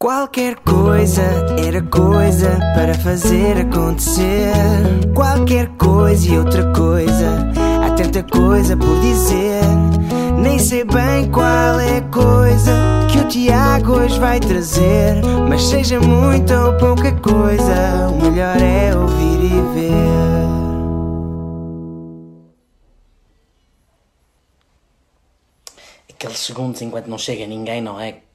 Qualquer coisa era coisa para fazer acontecer. Qualquer coisa e outra coisa, há tanta coisa por dizer. Nem sei bem qual é a coisa que o Tiago hoje vai trazer. Mas seja muita ou pouca coisa, o melhor é ouvir e ver. Aqueles segundos enquanto não chega ninguém, não é?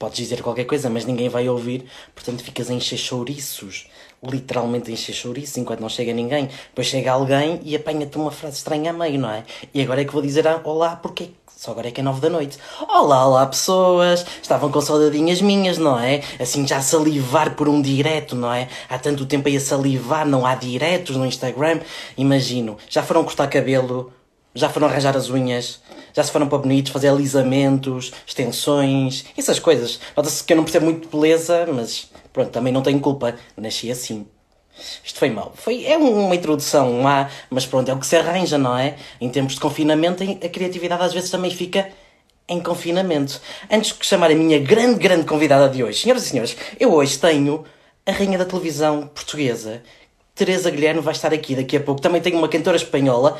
Podes dizer qualquer coisa, mas ninguém vai ouvir, portanto ficas a encher chouriços. Literalmente a encher chouriços enquanto não chega ninguém. Depois chega alguém e apanha-te uma frase estranha a meio, não é? E agora é que vou dizer ah, olá, porque só agora é que é nove da noite. Olá, olá pessoas! Estavam com saudadinhas minhas, não é? Assim já a salivar por um direto, não é? Há tanto tempo aí a salivar, não há diretos no Instagram. Imagino, já foram cortar cabelo, já foram arranjar as unhas, já se foram para bonitos, fazer alisamentos, extensões, essas coisas. Nota-se que eu não percebo muito de beleza, mas pronto, também não tenho culpa. Nasci assim. Isto foi mal. Foi, é uma introdução má, mas pronto, é o que se arranja, não é? Em tempos de confinamento, a criatividade às vezes também fica em confinamento. Antes de chamar a minha grande, grande convidada de hoje, senhoras e senhores, eu hoje tenho a rainha da televisão portuguesa, Teresa Guilherme vai estar aqui daqui a pouco. Também tenho uma cantora espanhola,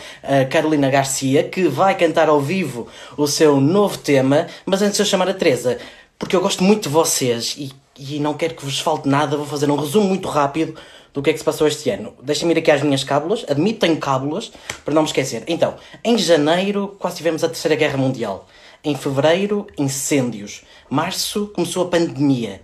Carolina Garcia, que vai cantar ao vivo o seu novo tema. Mas antes de eu chamar a Teresa, porque eu gosto muito de vocês e, e não quero que vos falte nada, vou fazer um resumo muito rápido do que é que se passou este ano. Deixem-me ir aqui às minhas cábulas, admito tenho cábulas, para não me esquecer. Então, em janeiro quase tivemos a Terceira Guerra Mundial. Em fevereiro, incêndios. Março começou a pandemia.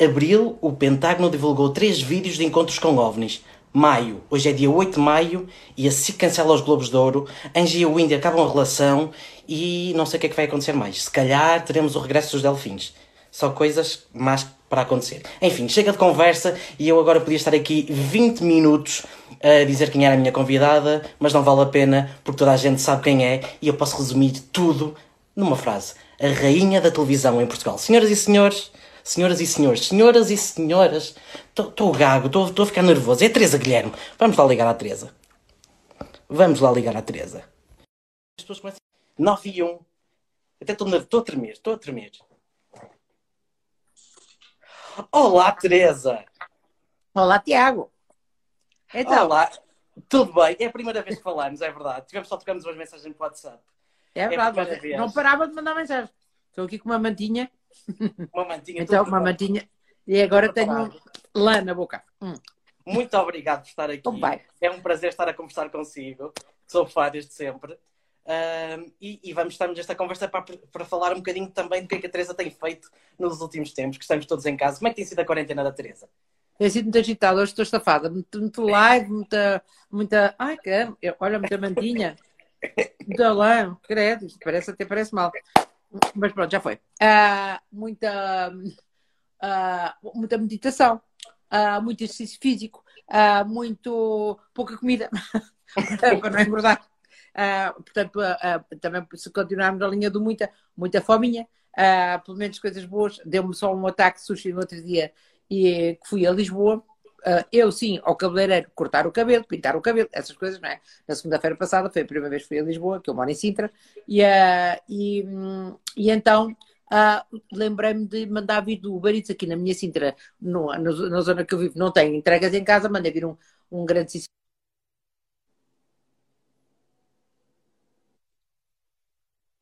Abril, o Pentágono divulgou três vídeos de encontros com OVNIs maio. Hoje é dia 8 de maio e a SIC cancela os Globos de Ouro. Angie e o Índia acabam a relação e não sei o que é que vai acontecer mais. Se calhar teremos o regresso dos Delfins. Só coisas más para acontecer. Enfim, chega de conversa e eu agora podia estar aqui 20 minutos a dizer quem era a minha convidada, mas não vale a pena porque toda a gente sabe quem é e eu posso resumir tudo numa frase. A rainha da televisão em Portugal. Senhoras e senhores, senhoras e senhores, senhoras e senhoras, estou gago, estou a ficar nervoso. É a Teresa Guilherme. Vamos lá ligar à Teresa. Vamos lá ligar à Teresa. As pessoas começam. 9 e 1. Até estou a tremer, estou a tremer. Olá, Teresa. Olá, Tiago. Então. Olá. Tudo bem? É a primeira vez que falamos, é verdade. Tivemos só tocamos umas mensagens no WhatsApp. É verdade, é não parava de mandar mensagem. Estou aqui com uma mantinha uma mantinha. Então, uma mantinha. E agora tenho lã na boca. Hum. Muito obrigado por estar aqui. É um prazer estar a conversar consigo. Sou fã desde sempre. e, e, vamos estar nesta conversa para, para falar um bocadinho também do que, é que a Teresa tem feito nos últimos tempos, que estamos todos em casa. Como é que tem sido a quarentena da Teresa? Tem sido muito agitada, hoje estou estafada. Muito, muito live, muita, muita. Ai, que olha, muita mantinha. Muita lã, credo, parece até parece mal. Mas pronto, já foi. Uh, muita, uh, muita meditação, uh, muito exercício físico, muito pouca comida para não engordar. portanto, também se continuarmos a linha do muita, muita fominha, pelo menos coisas boas. Deu-me só um ataque de sushi no outro dia e que fui a Lisboa Uh, eu sim, ao cabeleireiro, cortar o cabelo, pintar o cabelo, essas coisas, não é? Na segunda-feira passada foi a primeira vez que fui a Lisboa, que eu moro em Sintra, e, uh, e, um, e então uh, lembrei-me de mandar vir do Uber Eats aqui na minha Sintra, no, no, na zona que eu vivo, não tenho entregas em casa, mandei vir um, um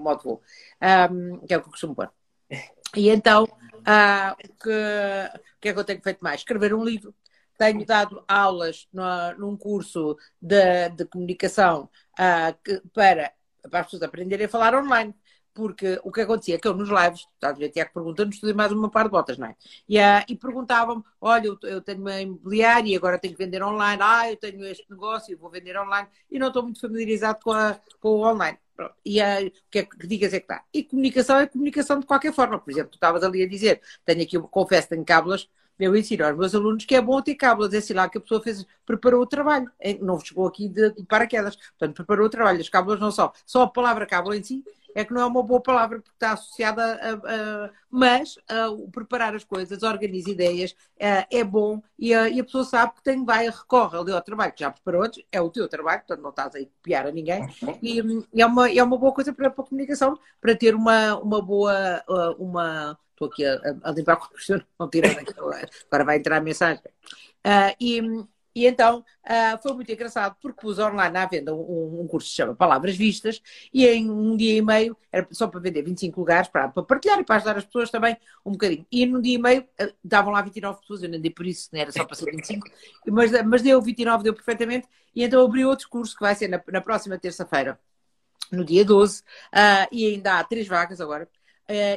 modo voo, um, que é o que eu costumo pôr. E então, uh, o, que, o que é que eu tenho feito mais? Escrever um livro tenho dado aulas no, num curso de, de comunicação uh, que, para, para as pessoas aprenderem a falar online. Porque o que acontecia é que eu nos lives, estás a ver, Tiago pergunta-nos tudo mais uma par de botas, não é? E, uh, e perguntavam-me: olha, eu, eu, tenho uma imobiliária e agora tenho que vender online, ah, eu tenho este negócio e vou vender online, e não estou muito familiarizado com, a, com o online. Pronto. E uh, o que é que digas é que está? E comunicação é comunicação de qualquer forma. Por exemplo, tu estavas ali a dizer: tenho aqui, confesso, tenho cábulas eu ensino aos meus alunos que é bom ter cábulas, é lá que a pessoa fez, preparou o trabalho, não chegou aqui de, de paraquedas, portanto, preparou o trabalho. As cábulas não só, só a palavra cábula em si é que não é uma boa palavra porque está associada a. a mas a, preparar as coisas, organiza ideias, a, é bom e a, e a, pessoa sabe que tem, vai, recorre ali ao trabalho que já preparou antes, é o teu trabalho, portanto não estás a copiar a ninguém, e, e, é, uma, é uma boa coisa para, para a comunicação, para ter uma, uma boa. uma Estou aqui a, a limpar com o não tirar agora vai entrar a mensagem. Uh, e, e então uh, foi muito engraçado porque pus online à venda um, um, curso que se chama Palavras Vistas e em um dia e meio, era só para vender 25 lugares, para, para partilhar e para ajudar as pessoas também um bocadinho. E num dia e meio uh, davam lá 29 pessoas, eu não dei por isso, não era só para ser 25, mas, mas deu 29, deu perfeitamente. E então abri outro curso que vai ser na, na próxima terça-feira, no dia 12, uh, e ainda há três vagas agora.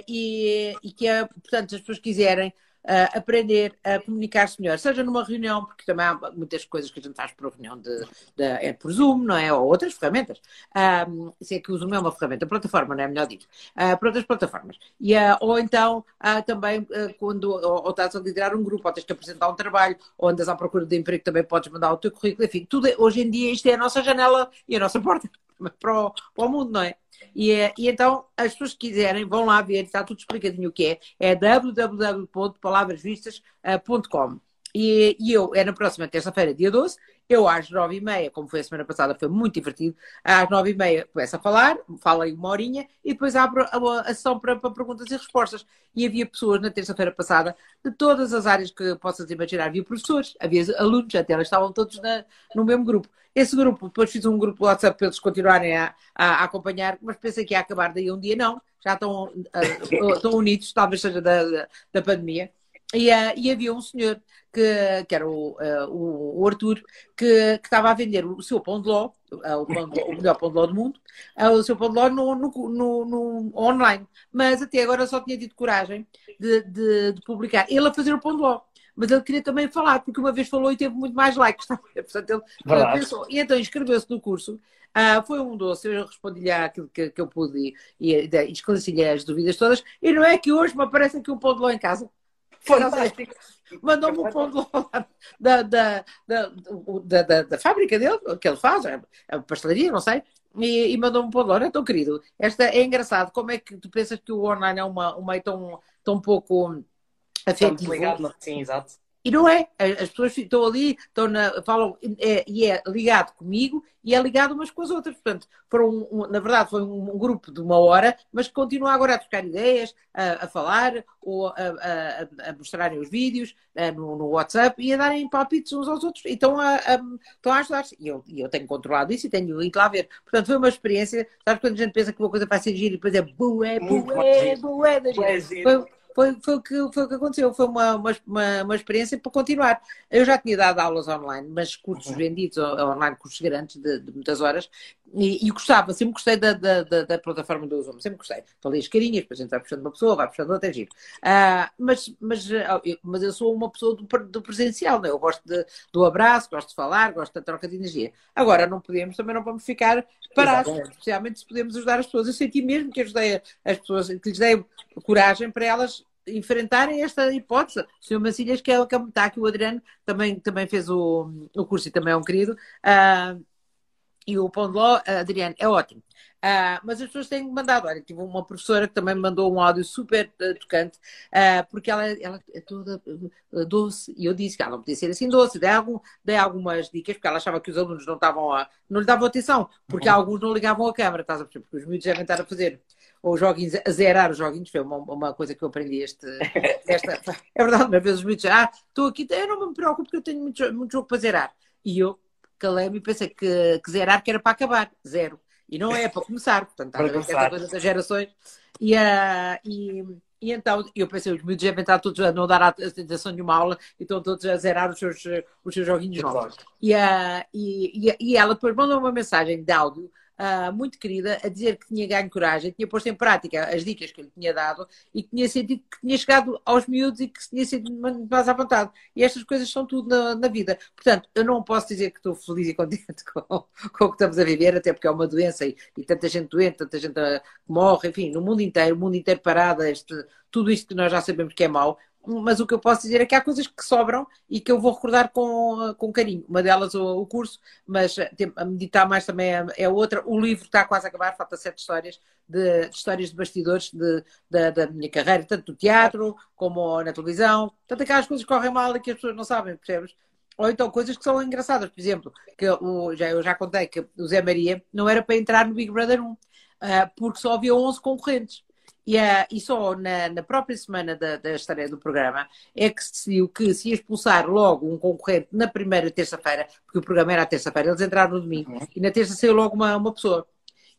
e, e que é, portanto, se as pessoas quiserem uh, aprender a comunicar-se melhor, seja numa reunião, porque também há muitas coisas que a gente faz por reunião de, de é por Zoom, não é? Ou outras ferramentas. Um, se é que o Zoom é uma ferramenta, plataforma, não é melhor dito, uh, por outras plataformas. E, uh, ou então uh, também quando ou, ou, estás a liderar um grupo, ou tens que apresentar um trabalho, ou andas à procura de emprego, também podes mandar o teu currículo, enfim, tudo, é, hoje em dia isto é a nossa janela e a nossa porta para o, para o mundo, não é? E, e, então, as pessoas que quiserem, vão lá ver, está tudo explicadinho o que é. É www.palavrasvistas.com. E, e eu, é na próxima terça-feira, dia 12, eu às nove e meia, como foi a semana passada, foi muito divertido, às nove e meia começo a falar, falo aí uma horinha, e depois abro a, a sessão para, para, perguntas e respostas. E havia pessoas na terça-feira passada, de todas as áreas que possas imaginar. Havia professores, havia alunos, até elas estavam todos na, no mesmo grupo. Esse grupo, depois fiz um grupo WhatsApp para eles continuarem a, a, a acompanhar, mas pensei que ia acabar daí um dia, não. Já estão, uh, estão unidos, talvez seja da, da, da pandemia. E, uh, e, havia um senhor que, que era o, uh, o, Arthur, que, que, estava a vender o seu pão de ló, uh, o, pão de ló, o melhor pão de ló do mundo, o seu pão de ló no, no, no, online. Mas até agora só tinha tido coragem de, de, de publicar. Ele a fazer o pão de ló mas ele queria também falar, porque uma vez falou e teve muito mais likes. Portanto, ele Verdade. pensou. E então inscreveu-se no curso. Uh, foi um doce, eu respondi-lhe aquilo que, que, eu pude e, e, e esclareci-lhe as dúvidas todas. E não é que hoje me aparece aqui um pão de ló em casa. Mandou-me um pão de ló da, da, da, da, da, fábrica dele, que ele faz, é a pastelaria, não sei. E, e mandou-me um pão de ló. Então, querido, esta é engraçado. Como é que tu pensas que o online é uma, um meio tão, tão pouco afetivo. Ligado, sim, exato. E não é. As pessoas estão ali, estão na, falam, é, e é ligado comigo e é ligado umas com as outras. Portanto, foram, um, na verdade, foi um, grupo de uma hora, mas que continua agora a trocar ideias, a, a falar, ou a, a, a, mostrarem os vídeos no, no, WhatsApp e a darem palpites uns aos outros. E estão a, a ajudar-se. E eu, eu tenho controlado isso e tenho ido lá ver. Portanto, foi uma experiência. Sabe quando a gente pensa que uma coisa vai ser gira e depois é bué, bué, bué, bué, foi, foi, foi, o que, foi o que aconteceu, foi uma, uma, uma experiência para continuar. Eu já tinha dado aulas online, mas cursos uhum. vendidos online, cursos grandes de, de muitas horas, e, e, gostava, sempre gostei da, da, da, da plataforma do Zoom, sempre gostei. Ali as carinhas, depois a gente vai puxando uma pessoa, vai puxando outra, é giro. Uh, mas, mas, ah, eu, mas eu sou uma pessoa do, do presencial, né? eu gosto de, do abraço, gosto de falar, gosto da troca de energia. Agora, não podemos, também não vamos ficar Exatamente. especialmente se podemos ajudar as pessoas. Eu senti mesmo que ajudei as pessoas, que lhes dei coragem para elas enfrentarem esta hipótese. O Sr. Macilhas, que é o que está aqui, o Adriano, também, também fez o, o curso e também é um querido. Uh, e o Pão de Ló, Adriano, é ótimo. Uh, mas as pessoas têm mandado. Olha, tive uma professora que também me mandou um áudio super uh, tocante, uh, porque ela, ela é toda doce, e eu disse que ela não podia ser assim doce. Dei, algum, dei algumas dicas, porque ela achava que os alunos não estavam a, não lhe davam atenção, porque uhum. alguns não ligavam a câmera, estás a perceber? Porque os miúdos devem estar a fazer ou joguinhos, a zerar os joguinhos, foi uma, uma coisa que eu aprendi este, esta. É verdade, uma vez os miúdos, ah, estou aqui, eu não me preocupo porque eu tenho muito, muito jogo para zerar. E eu calei-me e pensei que, que zerar que era para acabar, zero. E não é, é para começar, portanto, ver essa coisa das gerações. E, uh, e, e então eu pensei, os miúdos devem estar todos a não dar a atenção de uma aula e estão todos a zerar os seus, os seus joguinhos novos. E, uh, e, e, ela depois mandou uma mensagem de áudio uh, muito querida, a dizer que tinha ganho coragem, tinha posto em prática as dicas que eu lhe tinha dado e que tinha sentido que tinha chegado aos miúdos e que tinha sido mais à vontade. E estas coisas são tudo na, na, vida. Portanto, eu não posso dizer que estou feliz e contente com, com o que estamos a viver, até porque é uma doença e, e tanta gente doente, tanta gente morre, enfim, no mundo inteiro, o mundo inteiro parado, este, tudo isto que nós já sabemos que é mau, mas o que eu posso dizer é que há coisas que sobram e que eu vou recordar com, com carinho. Uma delas o, o curso, mas a meditar mais também é, é, outra. O livro está quase a acabar, falta sete histórias de, de histórias de bastidores de, de, da minha carreira, tanto no teatro como na televisão. Tanto aquelas coisas que correm mal e que as pessoas não sabem, percebes? Ou então coisas que são engraçadas. Por exemplo, que eu já, eu já contei que o Zé Maria não era para entrar no Big Brother 1, uh, ah, porque só havia 11 concorrentes. E, uh, e só na, na, própria semana da, da estreia do programa é que se decidiu que se expulsar logo um concorrente na primeira terça-feira, porque o programa era à terça-feira, eles entraram no domingo, uhum. e na terça saiu logo uma, uma pessoa.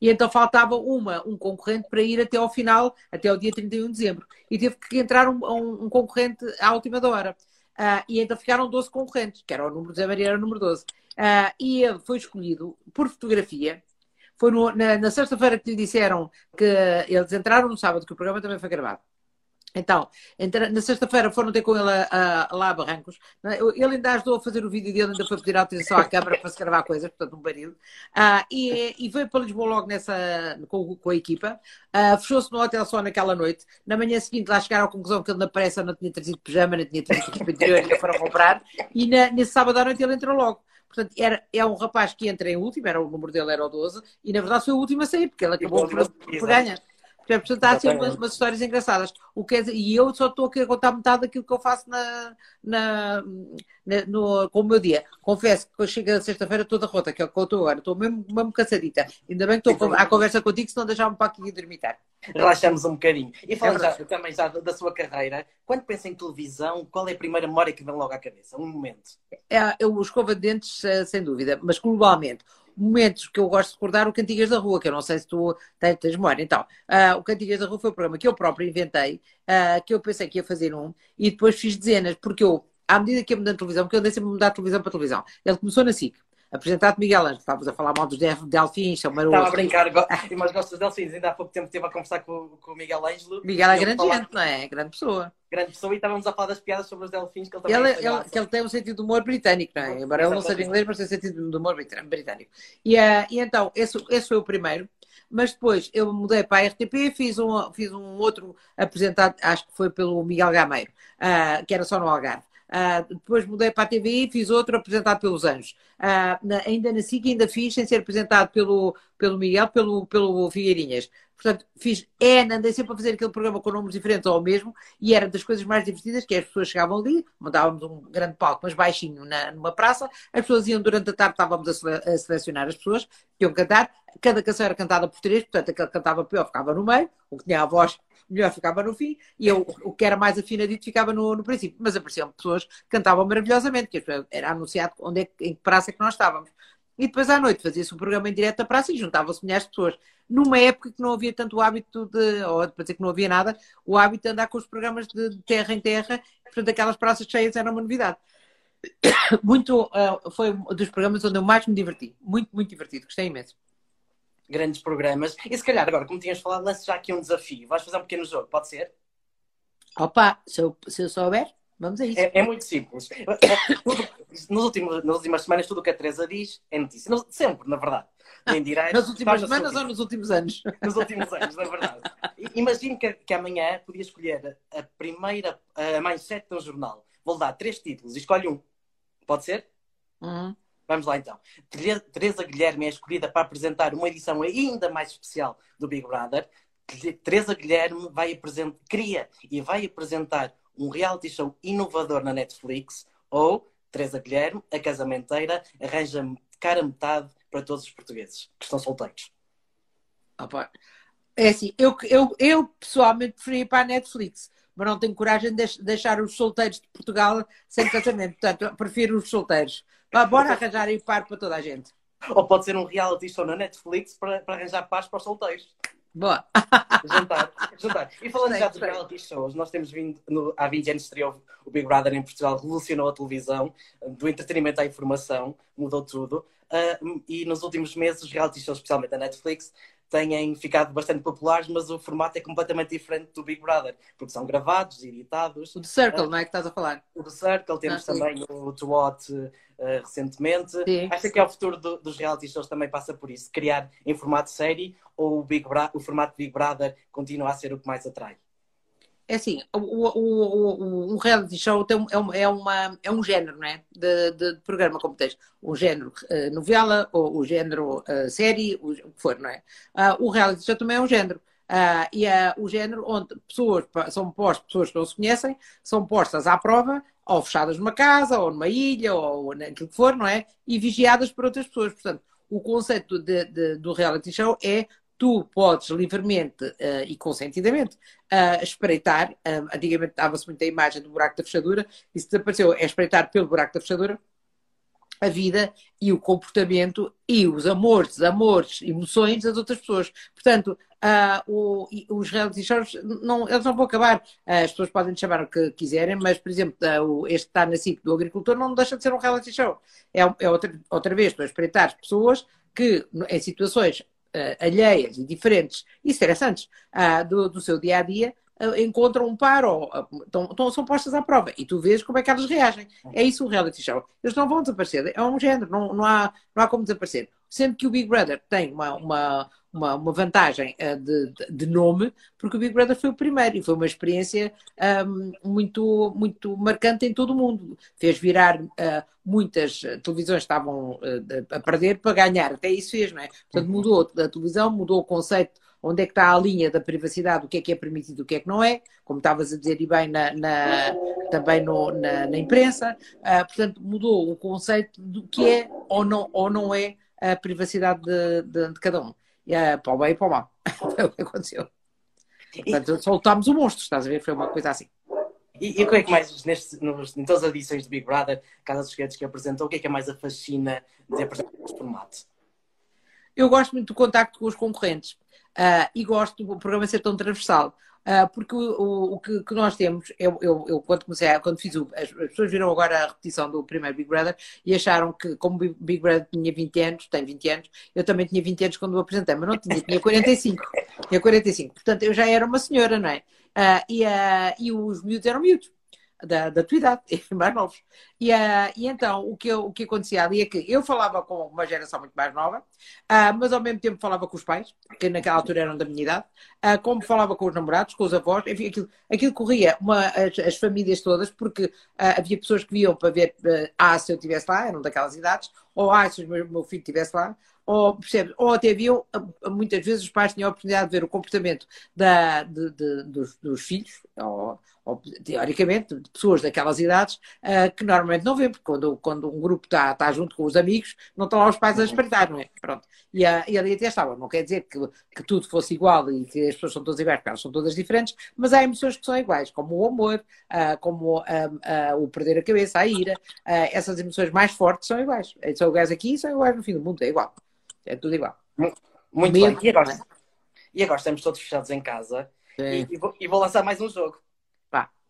E então faltava uma, um concorrente para ir até ao final, até o dia 31 de dezembro. E teve que entrar um, um, um concorrente à última hora. Uh, e então ficaram 12 concorrentes, que era o número de Zé Maria, era o número 12. Uh, ah, e ele foi escolhido por fotografia. Foi no, na, na sexta-feira que lhe disseram que eles entraram no sábado, que o programa também foi gravado. Então, na sexta-feira foram ter com ele a, a, lá a Barrancos. É? Ele ainda ajudou a fazer o vídeo dele, ainda foi pedir autorização à câmara para se gravar coisas, portanto, um marido. Ah, e, e, veio para Lisboa logo nessa, com, com a equipa. Ah, Fechou-se no hotel só naquela noite. Na manhã seguinte, lá chegaram à conclusão que ele na pressa não tinha trazido pijama, não tinha trazido equipa interior, foram comprar. E na, nesse sábado à noite ele entrou logo. Portanto, era, é um rapaz que entra em último, era, o número dele era o 12, e na verdade foi o último a sair, porque ele acabou por, por ganhar. Portanto, há assim umas, umas, histórias engraçadas. O que é, e eu só estou aqui a contar metade daquilo que eu faço na, na, na no, com o meu dia. Confesso que quando chega sexta-feira toda rota, que é o que eu estou agora. Estou mesmo, mesmo cansadita. Ainda bem que estou à conversa contigo, senão deixava-me para aqui dormitar. Relaxamos um bocadinho. E falando é já, também já da sua carreira, quando pensa em televisão, qual é a primeira memória que vem logo à cabeça? Um momento. É, eu escova de dentes, eh, sem dúvida, mas globalmente momentos que eu gosto de recordar o Cantigas da Rua, que eu não sei se tu tens, tens memória. Então, uh, o Cantigas da Rua foi um programa que eu próprio inventei, uh, que eu pensei que ia fazer um, e depois fiz dezenas, porque eu, à medida que ia mudando televisão, porque eu andei sempre a mudar de televisão para televisão, ele começou na SIC, apresentado Miguel Ângelo. Estávamos a falar mal dos delfins, são marotos. Estava a brincar, mas gosto dos delfins. Ainda há pouco tempo estive a conversar com, com o Miguel Ângelo. Miguel é grande falar... gente, não é? é? Grande pessoa. Grande pessoa e estávamos a falar das piadas sobre os delfins que ele também ele, ele, que ele tem um sentido de humor britânico, não é? Embora ele não seja inglês, mas tem sentido de humor britânico. E, uh, e então, esse, esse foi o primeiro mas depois eu mudei para a RTP, fiz um, fiz um outro apresentado, acho que foi pelo Miguel Gameiro, uh, que era só no Algarve. Uh, depois mudei para a TVI, fiz outro apresentado pelos Anjos. Uh, na, ainda na SIC ainda fiz sem ser apresentado pelo, pelo Miguel, pelo, pelo Figueirinhas. Portanto, fiz N, andei sempre a fazer aquele programa com números diferentes ao mesmo, e era das coisas mais divertidas, que as pessoas chegavam ali, mandávamos um grande palco, mas baixinho na, numa praça, as pessoas iam durante a tarde, estávamos a, sele, a selecionar as pessoas que iam cantar, cada canção era cantada por três, portanto, aquele que cantava pior ficava no meio, o que tinha a voz melhor ficava no fim, e eu, o que era mais afinadito ficava no, no princípio. Mas apareciam pessoas que cantavam maravilhosamente, que era anunciado onde é, em que praça é que nós estávamos. E depois à noite fazia-se um programa em direto da praça e juntavam-se milhares de pessoas. Numa época que não havia tanto o hábito de, ou para dizer que não havia nada, o hábito de andar com os programas de terra em terra, portanto aquelas praças cheias eram uma novidade. Muito, uh, foi um dos programas onde eu mais me diverti. Muito, muito divertido. Gostei imenso grandes programas. E se calhar, agora, como tinhas falado, lance já aqui um desafio. Vais fazer um pequeno jogo, pode ser? Opa, se eu, se eu souber, vamos a isso. É, é muito simples. nos últimos, nas últimas semanas, tudo o que a Teresa diz é notícia. sempre, na verdade. Nem dirás, nas últimas semanas ou nos últimos anos? Nos últimos anos, na verdade. Imagino que, que amanhã podia escolher a primeira, a mais sete de um jornal. Vou dar três títulos e escolhe um. Pode ser? Uhum. Vamos lá então. Teresa Guilherme é escolhida para apresentar uma edição ainda mais especial do Big Brother. Teresa Guilherme vai apresentar, cria e vai apresentar um reality show inovador na Netflix ou Teresa Guilherme, a casamenteira, arranja cara metade para todos os portugueses que estão solteiros. Opa. É assim, eu, eu, eu pessoalmente preferia ir para a Netflix, mas não tenho coragem de deixar os solteiros de Portugal sem casamento. Portanto, prefiro os solteiros. Vá, bora arranjar aí par para toda a gente. Ou pode ser um reality show na Netflix para, para arranjar paz para os solteiros. Boa. Jantar, jantar. E falando sei, já de reality shows, nós temos vindo, no, há 20 anos estreou o Big Brother em Portugal, revolucionou a televisão, do entretenimento à informação, mudou tudo. Uh, e nos últimos meses, os reality shows, especialmente da Netflix, têm ficado bastante populares, mas o formato é completamente diferente do Big Brother, porque são gravados, editados. O The Circle, uh, não é que estás a falar? O The Circle, temos ah, também o To What uh, recentemente. Sim. Acho que é o futuro do, dos reality shows também passa por isso, criar em formato série ou o, Big Bra o formato Big Brother continua a ser o que mais atrai? É assim, o, o, o, um reality show tem, é, uma, é, uma, é um género, não é? De, de, de programa, como tens. O género uh, novela, ou o género uh, série, o, o, que for, não é? Uh, o reality show também é um género. e é o género onde pessoas são postas, pessoas que não se conhecem, são postas à prova, ou fechadas numa casa, ou numa ilha, ou naquilo que for, não é? E vigiadas por outras pessoas. Portanto, o conceito de, de, do reality show é tu podes livremente uh, e consentidamente uh, espreitar, uh, antigamente dava-se muito a imagem do buraco da fechadura, isso desapareceu, é espreitar pelo buraco da fechadura a vida e o comportamento e os amores, amores, emoções das outras pessoas. Portanto, uh, o, os reality shows, não, eles não vão acabar. Uh, as pessoas podem chamar o que quiserem, mas, por exemplo, uh, este está na SIC do agricultor não deixa de ser um reality show. É, é outra, outra vez, estou a espreitar pessoas que, em situações alheias e diferentes e estressantes uh, do, do seu dia a dia, encontram um par ou uh, são postas à prova e tu vês como é que elas reagem. É isso o reality show. Eles não vão desaparecer, é um género, não, não, há, não há como desaparecer. Sendo que o Big Brother tem uma, uma, uma, uma vantagem uh, de, de, nome, porque o Big Brother foi o primeiro e foi uma experiência um, muito, muito marcante em todo o mundo. Fez virar uh, muitas televisões estavam uh, a perder para ganhar, até isso fez, não é? Portanto, mudou a televisão, mudou o conceito onde é que está a linha da privacidade, o que é que é permitido, o que é que não é, como estavas a dizer e bem na, na também no, na, na, imprensa, uh, portanto mudou o conceito do que é ou não, ou não é a privacidade de, de, de cada um, uh, para o bem e para o mal, foi o que aconteceu. Portanto, soltámos o monstro, estás a ver? Foi uma coisa assim. E, e o que é que mais, neste, nos, em todas as edições de Big Brother, Casa dos Segredos que apresentou, o que é que é mais a fascina de apresentar este formato? Eu gosto muito do contacto com os concorrentes. Uh, e gosto do programa ser tão transversal. Uh, porque o, o, o que, que, nós temos, eu, eu, eu, quando comecei, quando fiz o, as, as, pessoas viram agora a repetição do primeiro Big Brother e acharam que, como o Big Brother tinha 20 anos, tem 20 anos, eu também tinha 20 anos quando o apresentei, mas não tinha, tinha 45. tinha 45. Portanto, eu já era uma senhora, não é? Uh, e, e os miúdos eram miúdos da, da tua idade, mais novos. E, uh, e então, o que, eu, o que acontecia ali é que eu falava com uma geração muito mais nova, uh, mas ao mesmo tempo falava com os pais, que naquela altura eram da minha idade, uh, como falava com os namorados, com os avós, enfim, aquilo, aquilo corria uma, as, as famílias todas, porque havia pessoas que viam para ver, ah, se eu estivesse lá, eram daquelas idades, ou ah, se o meu, meu filho estivesse lá, ou, ou até viam, muitas vezes os pais tinham a oportunidade de ver o comportamento da, de, de, dos, dos, filhos, ou, ou, teoricamente, de pessoas daquelas idades, uh, que normalmente não vêem, porque quando, quando um grupo está, está junto com os amigos, não estão lá os pais a espreitar, não é? Pronto. E, a, e ali até estava. Não quer dizer que, que tudo fosse igual e que as pessoas são todas iguais, porque elas são todas diferentes, mas há emoções que são iguais, como o amor, uh, como uh, o perder a cabeça, a ira, essas emoções mais fortes são iguais. São iguais aqui e são iguais no fim do mundo, é igual. É tudo igual. Muito bem. E agora, e agora estamos todos fechados em casa e, e, vou, e, vou, lançar mais um jogo.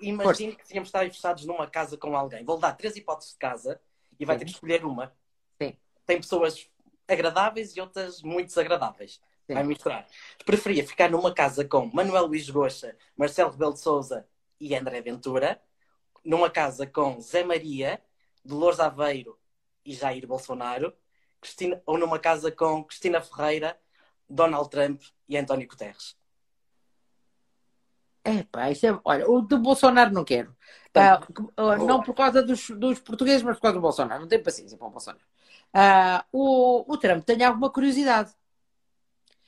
Imagine que tínhamos estado fechados numa casa com alguém. Vou dar três hipóteses de casa e vai Sim. ter que escolher uma. Sim. Tem pessoas agradáveis e outras muito desagradáveis. Sim. Vai misturar. Preferia ficar numa casa com Manuel Luís Goxa, Marcelo Rebelo de Souza e André Ventura, numa casa com Zé Maria, Dolores Aveiro e Jair Bolsonaro, Cristina, ou numa casa com Cristina Ferreira, Donald Trump e António Guterres? É pá, isso é, olha, o do Bolsonaro não quero. Uh, não por causa dos, dos, portugueses, mas por causa do Bolsonaro. Não tenho paciência para o Bolsonaro. Uh, o, o Trump tem alguma curiosidade.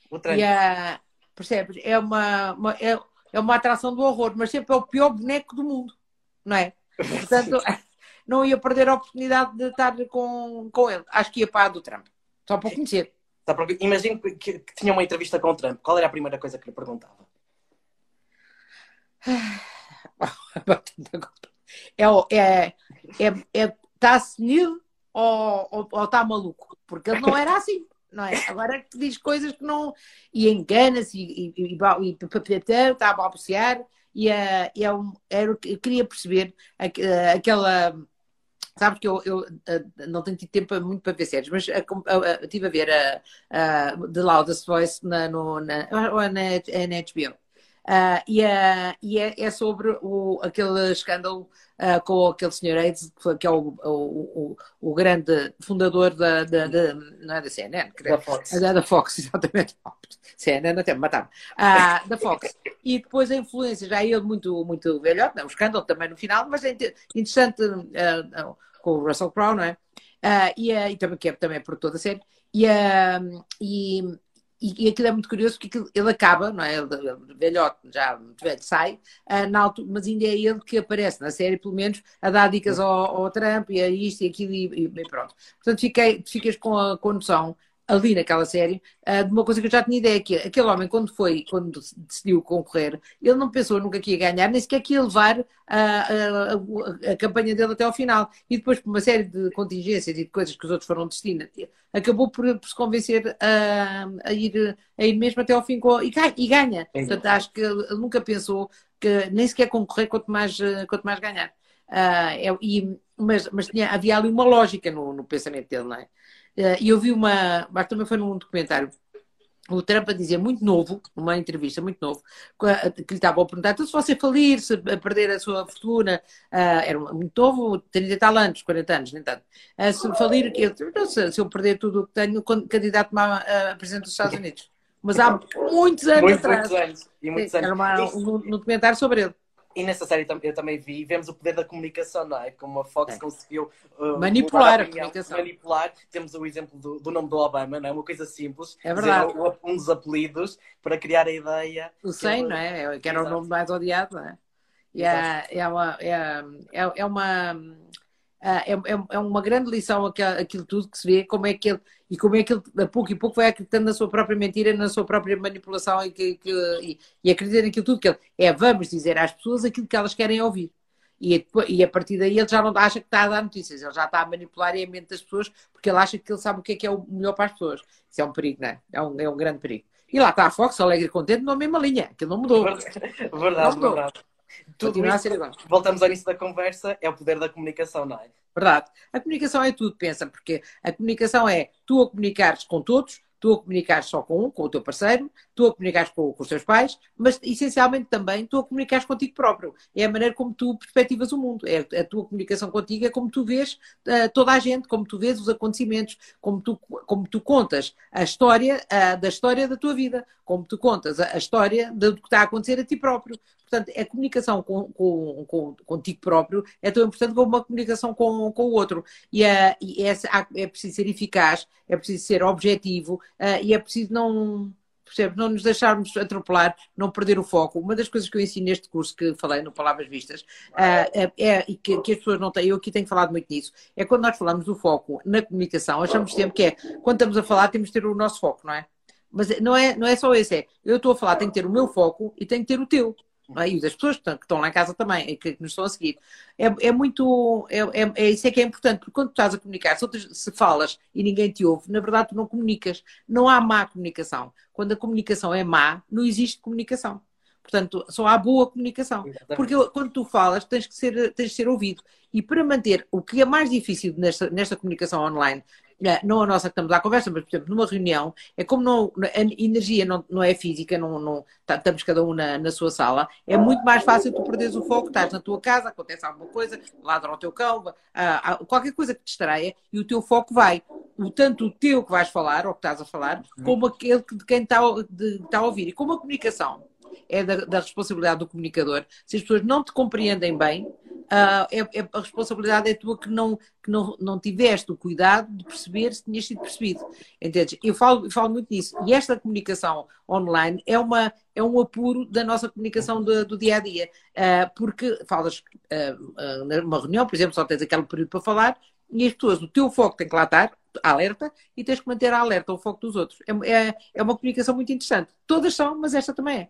O Trump. E, uh, percebes? É uma, uma, é, é uma atração do horror, mas sempre é o pior boneco do mundo, não é? Portanto, não ia perder a oportunidade de estar com, com ele. Acho que ia para a do Trump. Só para conhecer. Imagino que, que, que, tinha uma entrevista com o Trump. Qual era a primeira coisa que lhe perguntava? É, é, é, é, tá senil ou, ou, ou tá maluco? Porque ele não era assim, não é? Agora diz coisas que não. E engana-se e, e, e, e está a balbuciar. E, é, é um, era, eu queria perceber aquela Sabes que eu, eu, não tenho tido tempo muito para ver séries, mas estive a ver a, a The Loudest Voice na, no, na, na, na HBO. Uh, e, uh, e é, é, sobre o, aquele escândalo uh, com aquele senhor Aids, que é o, o, o, grande fundador da, da, da, não é da CNN, da Fox. Da, da Fox, exatamente. CNN até me mataram. Uh, da Fox. E depois a influência, já é ele muito, muito velhote, não, o escândalo também no final, mas é interessante com o Russell Crowe, não é? e, e também, que é também por toda a série. E, e, e, e aquilo é muito curioso porque aquilo, ele acaba, não é? Ele, velhote, já muito velho, sai, uh, na altura, mas ainda é ele que aparece na série, pelo menos, a dar dicas ao, ao Trump e a isto e aquilo e, e pronto. Portanto, fiquei, ficas com a, com a noção ali naquela série, uh, de uma coisa que eu já tinha ideia, que aquele homem, quando foi, quando decidiu concorrer, ele não pensou nunca que ia ganhar, nem sequer que ia levar a, a, a, a campanha dele até ao final. E depois, por uma série de contingências e de coisas que os outros foram destinados, acabou por, por, se convencer a, ir, a ir mesmo até ao fim com, e, ganha, e ganha. É. Portanto, acho que ele nunca pensou que nem sequer concorrer quanto mais, quanto mais ganhar. Uh, é, e, mas mas tinha, havia ali uma lógica no, no pensamento dele, não é? Eh, e eu vi uma, mas também foi num documentário, o Trump a dizer muito novo, uma entrevista muito novo, que lhe estava a perguntar, então se você falir, se perder a sua fortuna, uh, era muito novo, 30 e tal anos, 40 anos, nem tanto, uh, se falir, eu, se, se eu perder tudo o que tenho, candidato-me a, a presidente dos Estados Unidos. Mas há muitos anos muito, atrás. Muitos anos. E muitos anos. Era uma, um, um documentário sobre ele. E nessa série eu também vi, vemos o poder da comunicação, não é? Como a Fox é. conseguiu uh, manipular a, opinião, a, comunicação. Manipular. Temos o exemplo do, do, nome do Obama, não é? Uma coisa simples. É verdade. Dizer, um dos apelidos para criar a ideia. O 100, não é? Que era Exato. o nome mais odiado, não é? E é, é, uma, é, é, é uma é, é, é, uma grande lição aquilo tudo que se vê, como é que ele, e como é que ele, a pouco e pouco, vai acreditando na sua própria mentira, na sua própria manipulação e, que, que, e, e acredita naquilo tudo que ele é, vamos dizer às pessoas aquilo que elas querem ouvir. E, e a partir daí ele já não acha que está a dar notícias, ele já está a manipular a mente das pessoas porque ele acha que ele sabe o que é que é o melhor para as pessoas. Isso é um perigo, não é? É um, é um grande perigo. E lá está a Fox, alegre e contente, na mesma linha, aquilo não mudou. Verdade, verdade. Não mudou. verdade. Tudo isso, voltamos ao início da conversa, é o poder da comunicação, não é? Verdade. A comunicação é tudo, pensa, porque a comunicação é tu a comunicares com todos, tu a comunicares só com um, com o teu parceiro, tu a comunicares com, com, os teus pais, mas essencialmente também tu a comunicares contigo próprio. É a maneira como tu perspectivas o mundo. É a tua comunicação contigo, é como tu vês uh, toda a gente, como tu vês os acontecimentos, como tu, como tu contas a história uh, da história da tua vida, como tu contas a, a história do que está a acontecer a ti próprio. Portanto, a comunicação com, com, com, contigo próprio é tão importante como uma comunicação com, com o outro. E, e é, preciso ser eficaz, é preciso ser objetivo uh, e é preciso não percebe? Não nos deixarmos atropelar, não perder o foco. Uma das coisas que eu ensino neste curso que falei no Palavras Vistas uh, é, e que, que, as pessoas não têm, eu aqui tenho falado muito nisso, é quando nós falamos do foco na comunicação, achamos sempre que é, quando estamos a falar, temos de ter o nosso foco, não é? Mas não é, não é só esse, é eu estou a falar, tenho que ter o meu foco e tenho que ter o teu é? e das pessoas que estão, lá em casa também, que, que nos estão a seguir. É, é muito, é, é, é, isso é que é importante, porque quando tu estás a comunicar, se, se falas e ninguém te ouve, na verdade tu não comunicas. Não há má comunicação. Quando a comunicação é má, não existe comunicação. Portanto, só há boa comunicação. Porque quando tu falas, tens que ser, tens de ser ouvido. E para manter o que é mais difícil nesta, nesta comunicação online, não a nossa que estamos à conversa, mas, por exemplo, numa reunião, é como não, a energia não, não é física, não, não, tá, estamos cada um na, na sua sala, é muito mais fácil tu perderes o foco, estás na tua casa, acontece alguma coisa, ladra o teu cão, qualquer coisa que te distraia e o teu foco vai. O, tanto o teu que vais falar, ou que estás a falar, como aquele de quem está, de, está a ouvir. E como a comunicação é da, da responsabilidade do comunicador, se as pessoas não te compreendem bem, uh, é, é, a responsabilidade é tua que não, que não, não tiveste o cuidado de perceber se tinhas sido percebido. Entendes? Eu falo, falo muito nisso. E esta comunicação online é, uma, é um apuro da nossa comunicação do, do dia a dia. Uh, porque falas uh, numa reunião, por exemplo, só tens aquele período para falar e as pessoas, o teu foco tem que lá estar, alerta, e tens que manter a alerta, o foco dos outros. É, é, é uma comunicação muito interessante. Todas são, mas esta também é.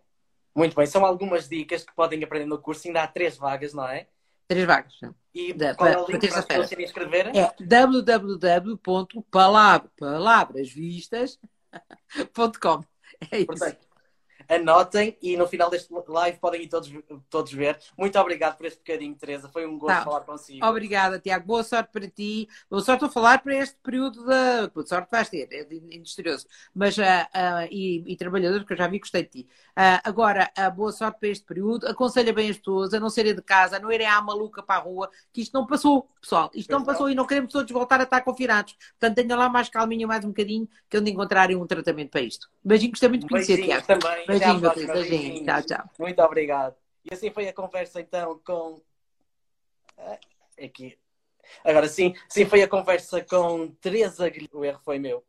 Muito bem, são algumas dicas que podem aprender no curso. Ainda há três vagas, não é? Três vagas. E da, qual é o link para terça escrever? É www.palabrasvistas.com. É isso. Portanto, anotem e no final deste live podem ir todos, todos ver. Muito obrigado por este bocadinho, Teresa. Foi um gosto Tá. falar consigo. Obrigada, Tiago. Boa sorte para ti. Boa sorte a falar para este período da. Boa sorte vais ter, é industrioso. Mas, ah, ah, e, e trabalhador, que eu já vi, gostei de ti. Ah, agora, ah, boa sorte para este período. Aconselha bem as pessoas a não saírem de casa, a não irem à maluca para a rua, que isto não passou, pessoal. Isto não Pois não. passou e não queremos todos voltar a estar confinados. Portanto, tenham lá mais calminho, mais um bocadinho, que onde encontrarem um tratamento para isto. Beijinho, gostei muito de conhecer, Tiago. também. À Beijinho, querido. Beijinho. Tchau, tchau. Muito obrigado. E assim foi a conversa então com. Aqui. Agora sim, sim foi a conversa com Teresa Guilherme. O erro foi meu.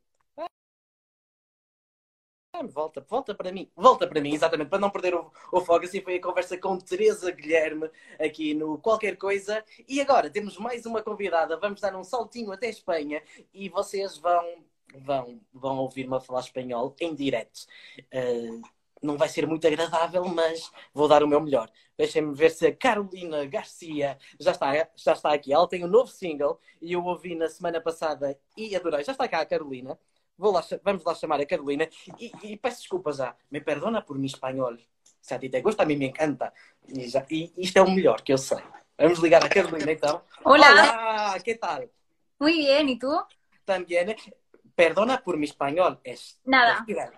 Ah, Volta, volta para mim, volta para mim, exatamente, para não perder o, o foco. Assim foi a conversa com Teresa Guilherme aqui no Qualquer Coisa. E agora temos mais uma convidada. Vamos dar um saltinho até Espanha e vocês vão, vão, vão ouvir-me a falar espanhol em direto. Ah, não vai ser muito agradável, mas vou dar o meu melhor. Deixem-me ver se a Carolina Garcia já está, já está aqui. Ela tem um novo single e eu ouvi na semana passada e adorei. Já está cá a Carolina. Vou lá, vamos lá chamar a Carolina e, e peço desculpa já. Me perdona por mi espanhol. Se a ti te gusta, a mim me encanta. E, já- e isto é o melhor que eu sei. Vamos ligar a Carolina então. Hola. Olá, que tal? Muy bien, ¿y tú? También, perdona por mi español. Es, Nada. es.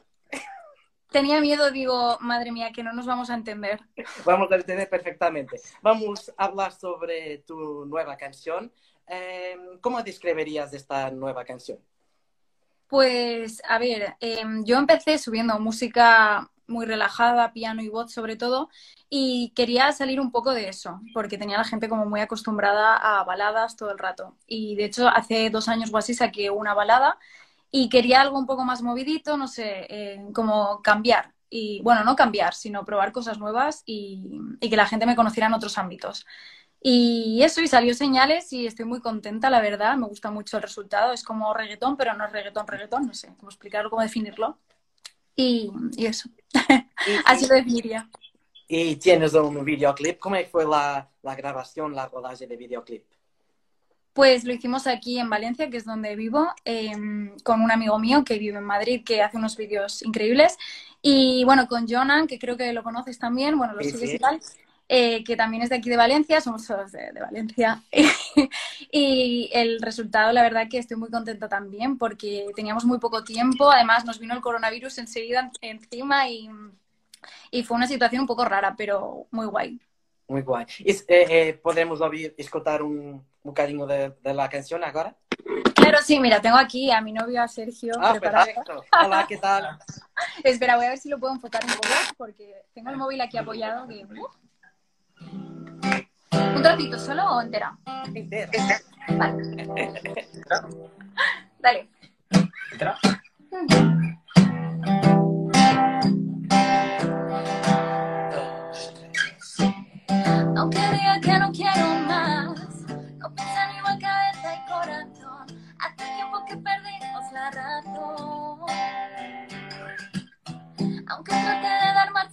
Tenía miedo, digo, madre mía, que no nos vamos a entender. Vamos a entender perfectamente. Vamos a hablar sobre tu nueva canción. Eh, ¿Cómo describirías esta nueva canción? Pues, a ver, em, yo empecé subiendo música muy relajada, piano y voz sobre todo, y quería salir un poco de eso, porque tenía la gente como muy acostumbrada a baladas todo el rato. Y de hecho, hace dos años o así saqué una balada y quería algo un poco más movidito, no sé, eh, como cambiar. Y bueno, no cambiar, sino probar cosas nuevas y, y que la gente me conociera en otros ámbitos. Y eso, y salió señales y estoy muy contenta, la verdad. Me gusta mucho el resultado. Es como reggaetón, pero no es reggaetón, reggaetón. No sé cómo explicarlo, cómo definirlo. Y, eso, Y, así lo definiría. y tienes un videoclip. ¿Cómo fue la, la grabación, la rodaje de videoclip? Pues lo hicimos aquí en Valencia, que es donde vivo, eh, con un amigo mío que vive en Madrid, que hace unos vídeos increíbles. Y bueno, con Jonan, que creo que lo conoces también, bueno, lo Sí, sigues sí. y tal, eh, que también es de aquí de Valencia, somos todos de, de Valencia. y el resultado, la verdad que estoy muy contenta también, porque teníamos muy poco tiempo, además nos vino el coronavirus enseguida encima y, y fue una situación un poco rara, pero muy guay. Muy guay. Y, eh, eh, ¿Podemos oír, escuchar un bocadinho de, de la canción ahora? Claro, sí, mira, tengo aquí a mi novio, a Sergio, Ah, perfecto. Hola, ¿qué tal? Espera, voy a ver si lo puedo enfocar un poco porque tengo el móvil aquí apoyado. que- ¿Un trocito solo o entera? Entero. Vale. Dale. Aunque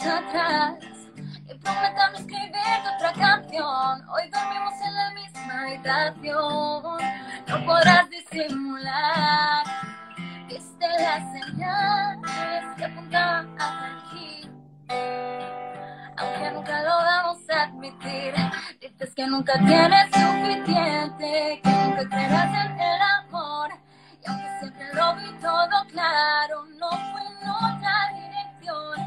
atrás y prometo no escribir otra canción, hoy dormimos en la misma habitación. No podrás disimular, viste las señales que apuntaban hacia aquí. Aunque nunca lo vamos a admitir, dices que nunca tienes suficiente, que nunca creerás en el amor. Y aunque siempre lo vi todo claro, no fue en otra dirección.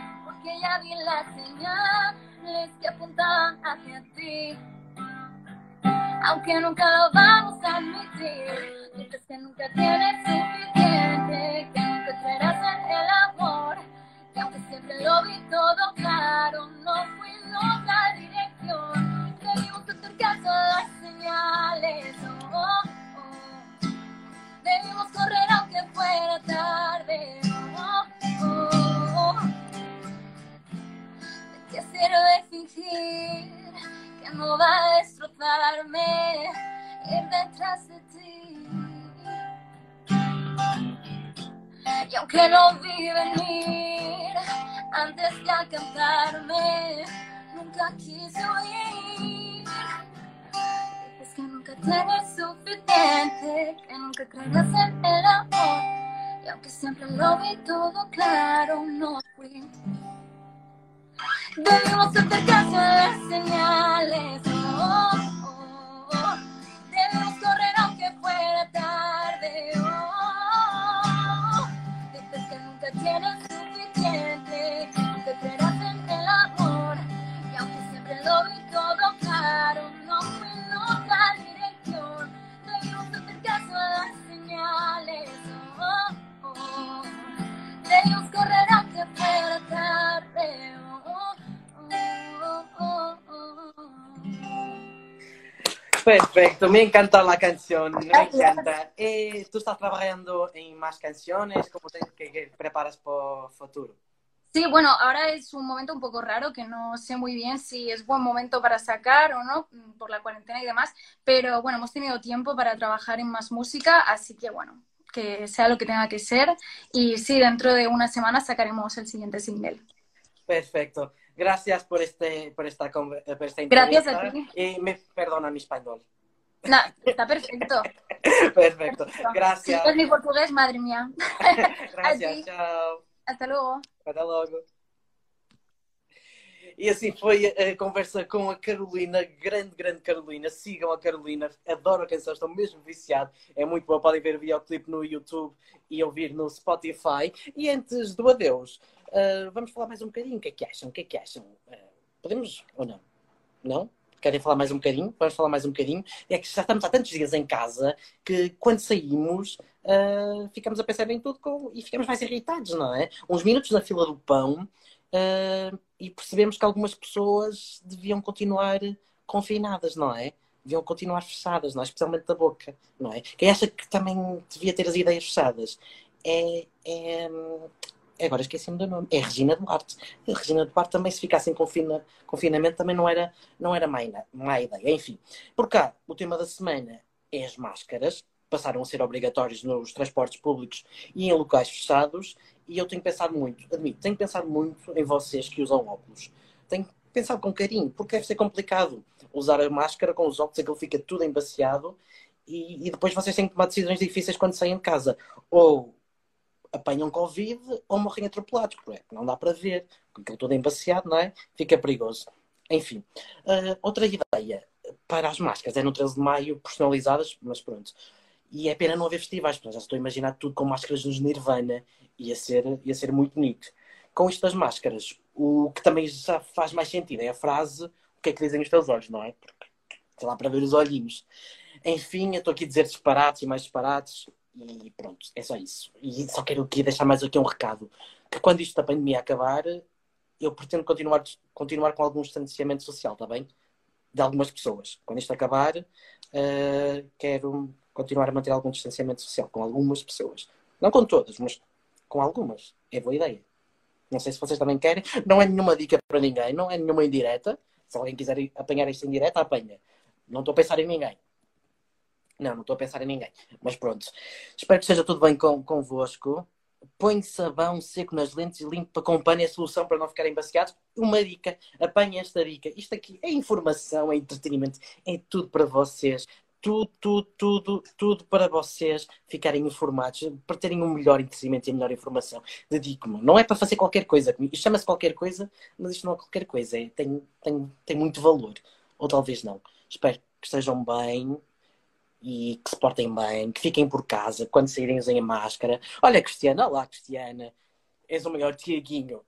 porque ya vi las señales que apuntan hacia ti. Aunque nunca lo vamos a admitir, dices que nunca tienes suficiente, que nunca creerás en el amor, que aunque siempre lo vi todo claro, no fui en otra dirección. Debimos hacer caso a las señales, oh, oh. debimos correr aunque fuera tarde. oh, oh, oh. Sentir que no va a destrozarme ir detrás de ti. Y aunque no vi venir antes de alcanzarme, nunca quise oír. Es que nunca tienes suficiente, que nunca creerás en el amor. Y aunque siempre lo vi todo claro, no fui. Debimos hacer caso a las señales. Oh, oh, oh. Debimos correr aunque fuera tarde. Perfecto, me encanta la canción, me encanta. Eh, ¿Tú estás trabajando en más canciones? ¿Cómo te que- que preparas para el futuro? Sí, bueno, ahora es un momento un poco raro que no sé muy bien si es buen momento para sacar o no mm, por la cuarentena y demás, pero bueno, hemos tenido tiempo para trabajar en más música, así que bueno, que sea lo que tenga que ser y sí, dentro de una semana sacaremos el siguiente single. Perfecto. Gracias por, este, por, esta, eh, por esta Gracias a entrevista. Y me perdona mi español. Nah, está perfecto. Perfecto. Si Gracias. es mi portugués, madre mía. Gracias. ti. Chao. Hasta luego. Até logo. E assim foi a, conversa com a Carolina, grande, grande Carolina. Sigam a Carolina, adoro a canção, estou mesmo viciado. É muito boa, podem ver o videoclipe no YouTube e ouvir no Spotify. E antes do adeus, ah, vamos falar mais um bocadinho. O que é que acham? O que é que acham? Ah, podemos ou não? Não? Querem falar mais um bocadinho? Vamos falar mais um bocadinho. É que já estamos há tantos dias em casa que quando saímos ah, ficamos a pensar em tudo com- e ficamos mais irritados, não é? Uns minutos na fila do pão ah, e percebemos que algumas pessoas deviam continuar confinadas, não é? Deviam continuar fechadas, não é? Especialmente da boca, não é? Quem acha que também devia ter as ideias fechadas é. é agora esqueci-me do nome. É Regina Duarte. A Regina Duarte também, se ficasse em confina, confinamento, também não era, não era má, má ideia. Enfim, por cá, o tema da semana é as máscaras. Passaram a ser obrigatórios nos transportes públicos e em locais fechados. E eu tenho pensado muito, admito, tenho pensado muito em vocês que usam óculos. Tenho pensado com carinho, porque deve ser complicado usar a máscara com os óculos, aquilo fica tudo embaciado e, e depois vocês têm que tomar decisões difíceis quando saem de casa. Ou apanham Covid ou morrem atropelados, porque não dá para ver, com aquilo tudo embaciado, não é? Fica perigoso. Enfim, ah, outra ideia para as máscaras é no 13 de maio, personalizadas, mas pronto. E é pena não haver festivais, porque já estou a imaginar tudo com máscaras dos Nirvana, ia ser, ia ser muito bonito. Com isto das máscaras, o que também já faz mais sentido é a frase: o que é que dizem os teus olhos, não é? Porque sei lá para ver os olhinhos. Enfim, eu estou aqui a dizer disparates e mais disparates e pronto, é só isso. E só quero aqui deixar mais aqui um recado: que quando isto da pandemia acabar, eu pretendo continuar, continuar com algum distanciamento social, está bem? De algumas pessoas. Quando isto acabar, eh, quero continuar a manter algum distanciamento social com algumas pessoas. Não com todas, mas com algumas. É boa ideia. Não sei se vocês também querem. Não é nenhuma dica para ninguém, não é nenhuma indireta. Se alguém quiser apanhar isto em apanha. Não estou a pensar em ninguém. Não, não estou a pensar em ninguém. Mas pronto. Espero que esteja tudo bem com, convosco. Põe sabão seco nas lentes e limpa pano é a solução para não ficarem baciados. Uma dica, apanhe esta dica. Isto aqui é informação, é entretenimento, é tudo para vocês. Tudo, tudo, tudo, tudo para vocês ficarem informados, para terem um melhor entretenimento e a melhor informação. Dedico-me. Não é para fazer qualquer coisa. Isto chama-se qualquer coisa, mas isto não é qualquer coisa. É, tem, tem, tem muito valor. Ou talvez não. Espero que estejam bem e que se portem bem, que fiquem por casa, quando saírem usem a máscara. Olha, Cristiana, olá, Cristiana. És o maior Tiaguinho.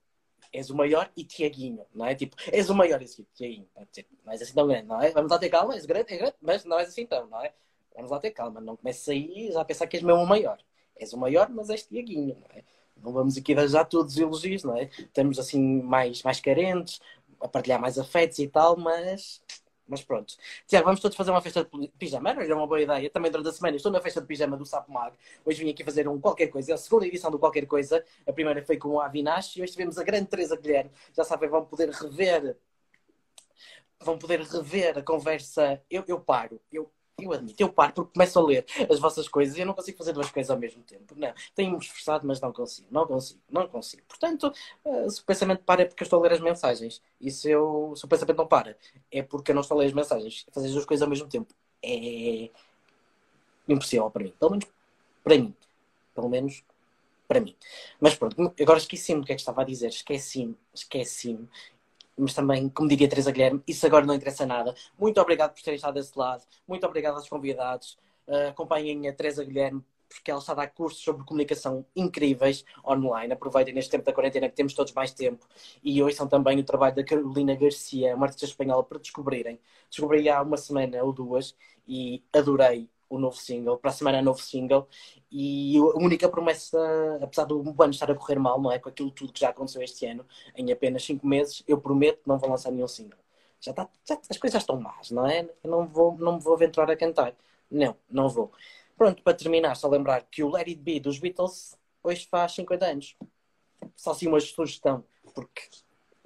És o maior e Tiaguinho, não é? Tipo, és o maior esse Tiaguinho. Pode dizer, Não és assim tão grande, não é? Vamos lá ter calma, és grande, é grande, mas não és assim tão, não é? Vamos lá ter calma, não comeces aí já a pensar que és mesmo o maior. És o maior, mas és Tiaguinho, não é? Não vamos aqui dar já todos os elogios, não é? Estamos assim mais, mais carentes, a partilhar mais afetos e tal, mas mas pronto. Tiago, vamos todos fazer uma festa de pijama. Era uma boa ideia. Também durante a semana estou na festa de pijama do Sapo Mag. Hoje vim aqui fazer um qualquer coisa. É a segunda edição do qualquer coisa. A primeira foi com o Avinash e hoje tivemos a grande Teresa Guilherme. Já sabem, vão poder rever vão poder rever a conversa. Eu, eu paro, eu, eu admito, eu paro porque começo a ler as vossas coisas e eu não consigo fazer duas coisas ao mesmo tempo. Não, tenho-me esforçado, mas não consigo, não consigo, não consigo. Portanto, eh, se o pensamento para é porque eu estou a ler as mensagens. E se, eu, se o pensamento não para, é porque eu não estou a ler as mensagens. Fazer as duas coisas ao mesmo tempo é impossível para mim. Pelo menos para mim. Pelo menos para mim. Mas pronto, agora esqueci-me do que é que estava a dizer. Esqueci-me, esqueci-me. Mas também, como diria Teresa Guilherme, isso agora não interessa nada. Muito obrigado por terem estado desse lado. Muito obrigado aos convidados. Uh, acompanhem a Teresa Guilherme porque ela está a dar cursos sobre comunicação incríveis online. Aproveitem neste tempo da quarentena que temos todos mais tempo e ouçam também o trabalho da Carolina Garcia, uma artista espanhola, para descobrirem. Descobri há uma semana ou duas e adorei o novo single. Para a semana é novo single. E a única promessa, apesar do ano estar a correr mal, não é? Com aquilo tudo que já aconteceu este ano, em apenas 5 meses, eu prometo que não vou lançar nenhum single. Já está, já, as coisas já estão más, não é? Eu não, vou, não me vou aventurar a cantar. Não, não vou. Pronto, para terminar, só lembrar que o Let Be dos Beatles hoje faz 50 anos. Só assim uma sugestão, porque,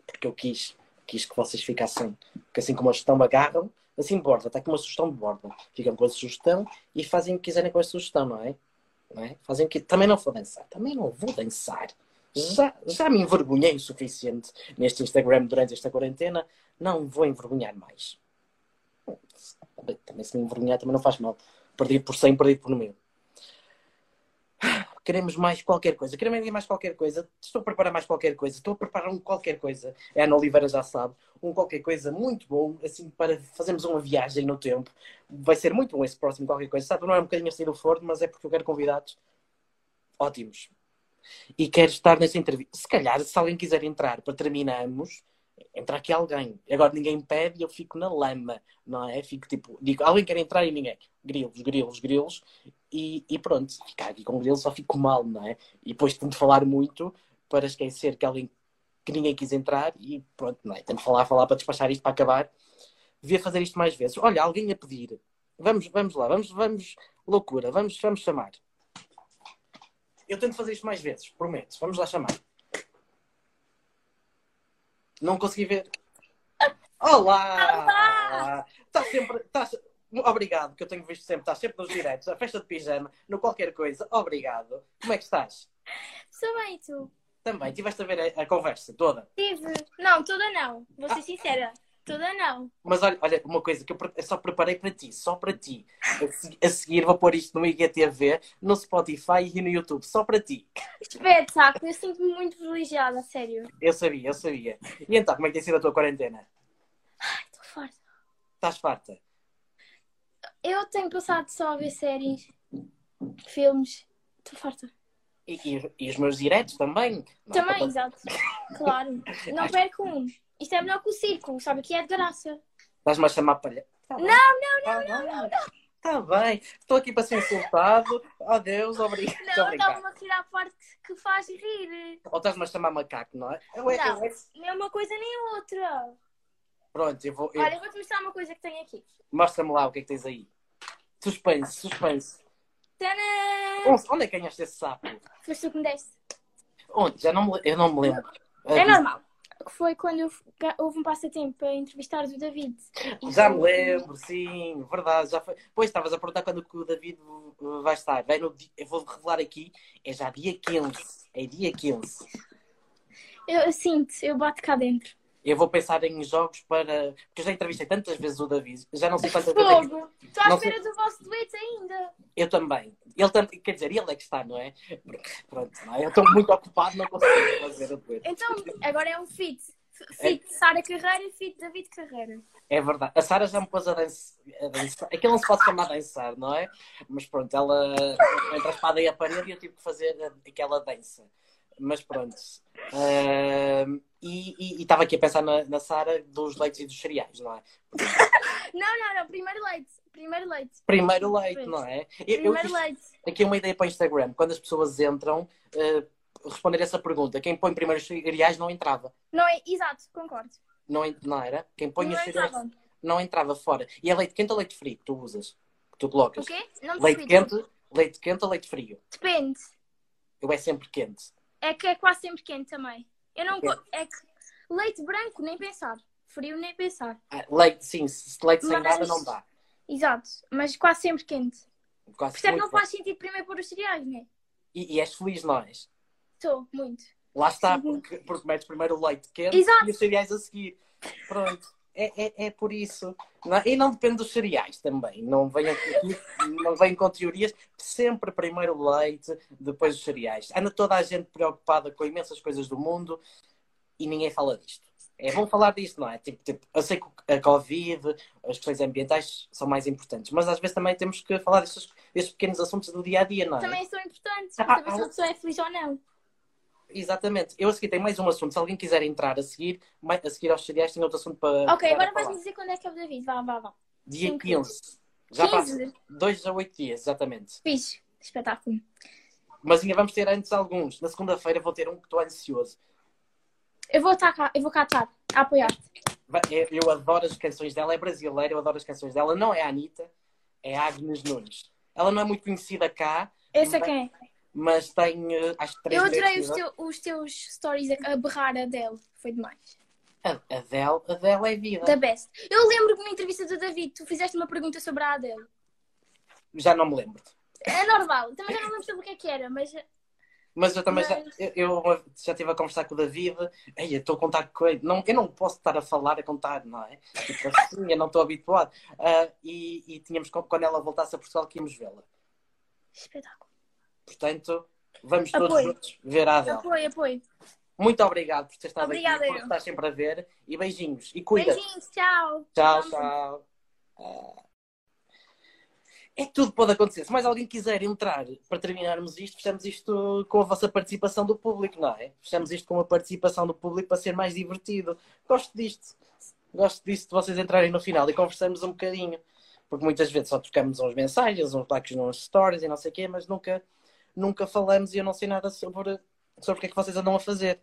porque eu quis, quis que vocês ficassem, que assim como a sugestão agarram, assim borda, está aqui uma sugestão de borda. Ficam com a sugestão e fazem o que quiserem com a sugestão, não é? Não é? Fazem o que... Também não vou dançar, também não vou dançar. Já, já me envergonhei o suficiente neste Instagram durante esta quarentena, não vou envergonhar mais. Também se me envergonhar também não faz mal. Perdi por 100, perdi por mil. Queremos mais qualquer coisa. Queremos mais qualquer coisa. Estou a preparar mais qualquer coisa. Estou a preparar um qualquer coisa. A Ana Oliveira já sabe. Um qualquer coisa muito bom, assim, para fazermos uma viagem no tempo. Vai ser muito bom esse próximo qualquer coisa. Sabe, não é um bocadinho assim do forno, mas é porque eu quero convidados ótimos. E quero estar nessa entrevista. Se calhar, se alguém quiser entrar para terminarmos, entra aqui alguém. Agora ninguém pede e eu fico na lama, não é? Fico tipo, digo, alguém quer entrar e ninguém. Grilos, grilos, grilos. E, e pronto, ficar aqui com grilos só fico mal, não é? E depois tento falar muito para esquecer que alguém que ninguém quis entrar e pronto, não é? Tento falar, falar para despachar isto para acabar. Devia fazer isto mais vezes. Olha, alguém a pedir. Vamos, vamos lá, vamos, vamos, loucura, vamos, vamos chamar. Eu tento fazer isto mais vezes, prometo. Vamos lá chamar. Não consegui ver. Olá! Olá! Está sempre. Tá... Obrigado, que eu tenho visto sempre. Estás sempre nos diretos, a festa de pijama, no qualquer coisa. Obrigado. Como é que estás? Sou bem, tu? Também. Tiveste a ver a, a conversa toda? Tive. Não, toda não. Vou ser Ah. sincera. Toda não. Mas olha, olha, uma coisa que eu só preparei para ti, só para ti. A, se- a seguir vou pôr isto no IGTV, no Spotify e no YouTube, só para ti. Espetáculo. Eu sinto-me muito privilegiada, sério. Eu sabia, eu sabia. E então, como é que tem sido a tua quarentena? Estou farta. Estás farta? Eu tenho passado só a ver séries, filmes. Estou farta. E, e- e os meus diretos também? Não, Também, exato. Claro. Não perco um. Isto é melhor que o circo, sabe? Que é de graça. Estás-me a chamar palha. Tá Não, não, não, não, não. Está bem. Estou aqui para ser insultado. Oh Deus, obrigado. Não, estava-me a tirar a parte que faz rir. Ou estás-me a chamar macaco, não é? Eu, eu- Não, eu- nem uma coisa nem outra. Pronto, eu vou. eu- Olha, eu vou-te mostrar uma coisa que tenho aqui. Mostra-me lá o que é que tens aí. Suspense, suspense. Tadã! Onde, onde é que ganhaste esse sapo? Foste tu que me deste. Onde? Já não me, eu não me lembro. É Ah, normal. Que foi quando houve um passatempo para entrevistar o David. Já me lembro, sim, verdade. Já foi. Pois estavas a perguntar quando que o David uh, vai estar. Vai no Eu vou revelar aqui, é já dia 15. É dia 15. Eu, eu sinto, eu bato cá dentro. Eu vou pensar em jogos para. Porque eu já entrevistei tantas vezes o David, já não sei quantas vezes. é Fogo! Estou à espera do vosso dueto ainda. Eu também. Ele tam... Quer dizer, ele é que está, não é? Porque, pronto, não é? Eu estou muito ocupado, não consigo fazer o dueto. Então, agora é um fit. F- Fit Sara Carreira e fit David Carreira. É verdade. A Sara já me pôs a, dança, a dançar. Aquilo não se pode chamar dançar, não é? Mas pronto, ela entre a espada e a parede eu tive que fazer aquela dança. Mas pronto. Ahm, e estava aqui a pensar na, na Sara dos leites e dos cereais, não é? Não, não, não. Primeiro leite. Primeiro leite. Primeiro leite, não é? Eu, eu, Primeiro isto- leite. aqui uma ideia para o Instagram. Quando as pessoas entram, eh, responder essa pergunta. Quem põe primeiro os cereais não entrava. Não é? Exato, concordo. Não, não era? Quem põe não os cereais entrava. não entrava fora. E é leite quente ou leite frio que tu usas? Que tu colocas? O quê? Não Leite quente, leite quente ou leite frio? Depende. Eu é sempre quente. É que é quase sempre quente também. Eu não. go- É que leite branco, nem pensar. Frio nem pensar. Ah, Leite, sim, leite sem Mas- nada não dá. Exato, mas quase sempre quente. Quase Por isso é não faz sentido primeiro pôr os cereais, não é? E, e és feliz, não és? Estou, muito. Lá está, Sim. porque, porque metes primeiro o leite quente Exato. e os cereais a seguir. Pronto. É, é, é por isso. Não- e não depende dos cereais também. Não venham, não venham com teorias. Sempre primeiro o leite, depois os cereais. Anda toda a gente preocupada com imensas coisas do mundo e ninguém fala disto. É bom falar disto, não é? Tipo, tipo, eu sei que a Covid, as questões ambientais são mais importantes, mas às vezes também temos que falar destes, destes pequenos assuntos do dia a dia, não é? Também são importantes, Ah, para saber ah, se a pessoa é feliz ou não. Exatamente. Eu a seguir tenho mais um assunto. Se alguém quiser entrar a seguir, a seguir aos cereais, tenho outro assunto para. Ok, agora vais-me dizer quando é que é o David. Vá, vá, vá. Dia Sim, 15. Já passa 15. 2 a 8 dias, exatamente. Fixe. Espetáculo. Mas ainda vamos ter antes alguns. Na segunda-feira vou ter um que estou ansioso. Eu vou, estar cá, eu vou cá estar, a apoiar-te. Eu, adoro as canções dela, é brasileira, eu adoro as canções dela. Não é a Anitta, é a Agnes Nunes. Ela não é muito conhecida cá, Esse é quem? Mas tem eh, acho que três Eu adorei os, teu- os teus stories a, berrar a dele. Foi demais. A Adele, Adele é vida. Da best. Eu lembro que na entrevista do David, tu fizeste uma pergunta sobre a Adele. Já não me lembro. É normal. Também já não lembro sobre o que é que era, mas Mas eu também já, Mas- eu, eu já estive a conversar com o David. Ei, eu estou a contar com ele. Não, eu não posso estar a falar, a contar, não é? Tipo assim, eu não estou habituado. Ah, e, e tínhamos, quando ela voltasse a Portugal, que íamos vê-la. espetáculo. Portanto, vamos todos Apoio. juntos ver a Adele. Apoio, apoio. Muito obrigado por ter estado Obrigada, aqui, por estar sempre a ver. E beijinhos. E cuida. Beijinhos, tchau. Tchau, tchau. É que tudo pode acontecer. Se mais alguém quiser entrar para terminarmos isto, fechamos isto com a vossa participação do público, não é? Fechamos isto com a participação do público para ser mais divertido. Gosto disto. Gosto disto de vocês entrarem no final e conversarmos um bocadinho. Porque muitas vezes só trocamos uns mensagens, uns likes nos stories e não sei o quê, mas nunca, nunca falamos e eu não sei nada sobre, sobre o que é que vocês andam a fazer.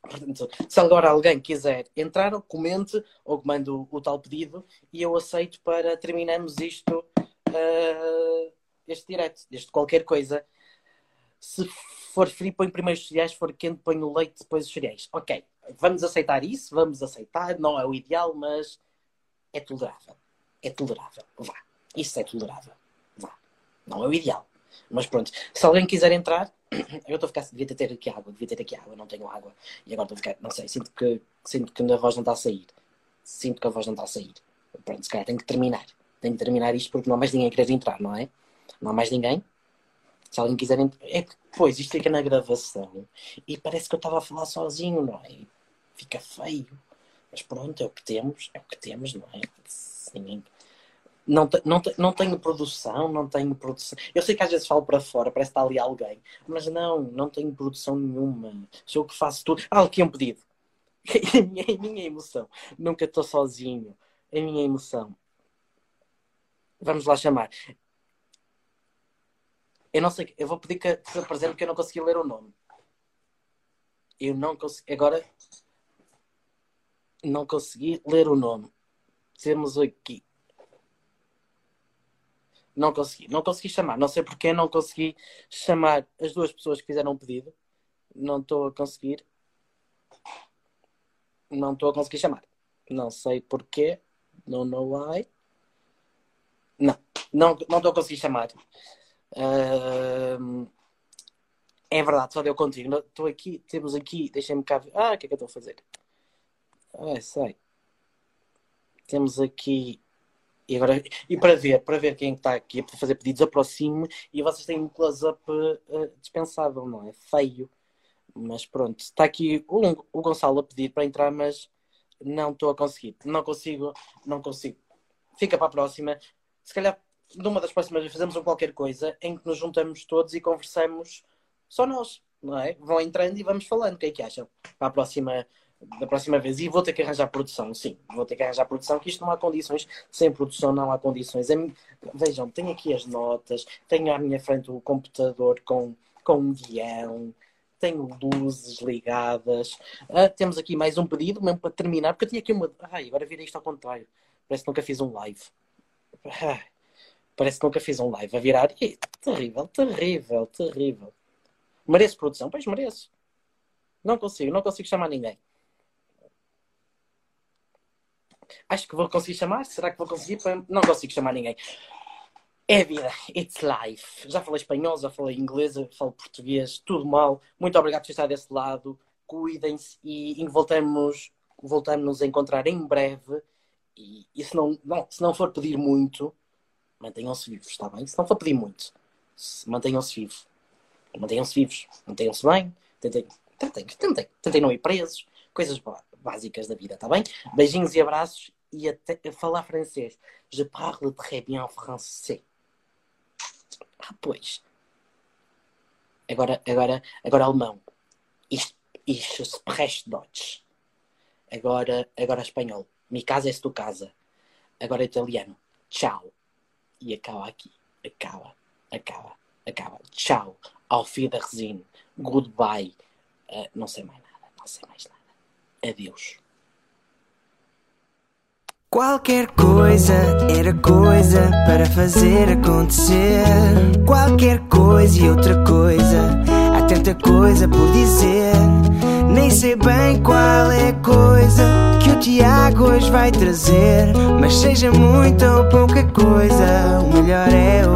Portanto, se agora alguém quiser entrar, comente ou mande o, tal pedido e eu aceito para terminarmos isto, eh, este direto, este qualquer coisa. Se for frio, põe primeiro os cereais, se for quente, põe o leite, depois os cereais. Ok, vamos aceitar isso, vamos aceitar, não é o ideal, mas é tolerável. É tolerável. Vá. Isso é tolerável. Vá. Não é o ideal. Mas pronto, se alguém quiser entrar, eu estou a ficar. Devia ter aqui água, devia ter aqui água, não tenho água. E agora estou a ficar, não sei, sinto que, sinto que a voz não está a sair. Sinto que a voz não está a sair. Pronto, se calhar tenho que terminar. Tenho que terminar isto porque não há mais ninguém a querer entrar, não é? Não há mais ninguém. Se alguém quiser entrar. É que depois isto fica na gravação e parece que eu estava a falar sozinho, não é? Fica feio. Mas pronto, é o que temos, é o que temos, não é? Ninguém. Não, te- não, te- não tenho produção, não tenho produção. Eu sei que às vezes falo para fora, parece que está ali alguém, mas não, não tenho produção nenhuma. Sou eu que faço tudo. Ah, aqui um pedido. É a minha, é a minha emoção. Nunca estou sozinho. É a minha emoção. Vamos lá chamar. Eu não sei, eu vou pedir que se apresente porque eu não consegui ler o nome. Eu não consegui. Agora. Não consegui ler o nome. Temos aqui. Não consegui. Não consegui chamar. Não sei porque não consegui chamar as duas pessoas que fizeram o pedido. Não estou a conseguir. Não estou a conseguir chamar. Não sei porquê. Não know why. Não. Não estou a conseguir chamar. Ahm, é verdade, só deu contigo. Estou aqui, temos aqui, deixem-me cá ver. Ah, o que é que eu estou a fazer? Ah, sei. Temos aqui. E, agora, e para ver, para ver quem está aqui para fazer pedidos, aproxime e vocês têm um close-up eh, dispensável, não é? Feio. Mas pronto, está aqui o, o Gonçalo a pedir para entrar, mas não estou a conseguir. Não consigo, não consigo. Fica para a próxima. Se calhar numa das próximas fazemos um qualquer coisa em que nos juntamos todos e conversamos só nós, não é? Vão entrando e vamos falando. O que é que acham? Para a próxima, da próxima vez. E vou ter que arranjar produção, sim. Vou ter que arranjar produção, que isto não há condições. Sem produção não há condições. Vejam, tenho aqui as notas, tenho à minha frente o computador com, com um guião, tenho luzes ligadas. Ah, temos aqui mais um pedido, mesmo para terminar, porque eu tinha aqui uma. Ai, agora virei isto ao contrário. Parece que nunca fiz um live. Ai, parece que nunca fiz um live a virar. Ih, terrível, terrível, terrível. Mereço produção? Pois mereço. Não consigo, não consigo chamar ninguém. Acho que vou conseguir chamar. Será que vou conseguir? Não consigo chamar ninguém. É vida, it's life. Já falei espanhol, já falei inglês, falo português, tudo mal. Muito obrigado por estar desse lado. Cuidem-se e voltamos, voltamos a encontrar em breve. E, e se, não, não, se não for pedir muito, mantenham-se vivos, está bem? Se não for pedir muito, mantenham-se vivos. Mantenham-se vivos, mantenham-se bem, tentem, tentem, tentem, tentem não ir presos, coisas básicas da vida, está bem? Beijinhos e abraços e até falar francês. Je parle très bien français. Ah, pois. Agora, agora, agora alemão. Ich, ich spreche Deutsch. Agora, agora espanhol. Mi casa é tu casa. Agora italiano. Tchau. E acaba aqui. Acaba. Acaba. Acaba. Tchau. Auf Wiedersehen. Goodbye. Uh, não sei mais nada. Não sei mais nada. Adeus. Qualquer coisa era coisa para fazer acontecer. Qualquer coisa e outra coisa. Há tanta coisa por dizer. Nem sei bem qual é a coisa que o Tiago hoje vai trazer. Mas seja muita ou pouca coisa, o melhor é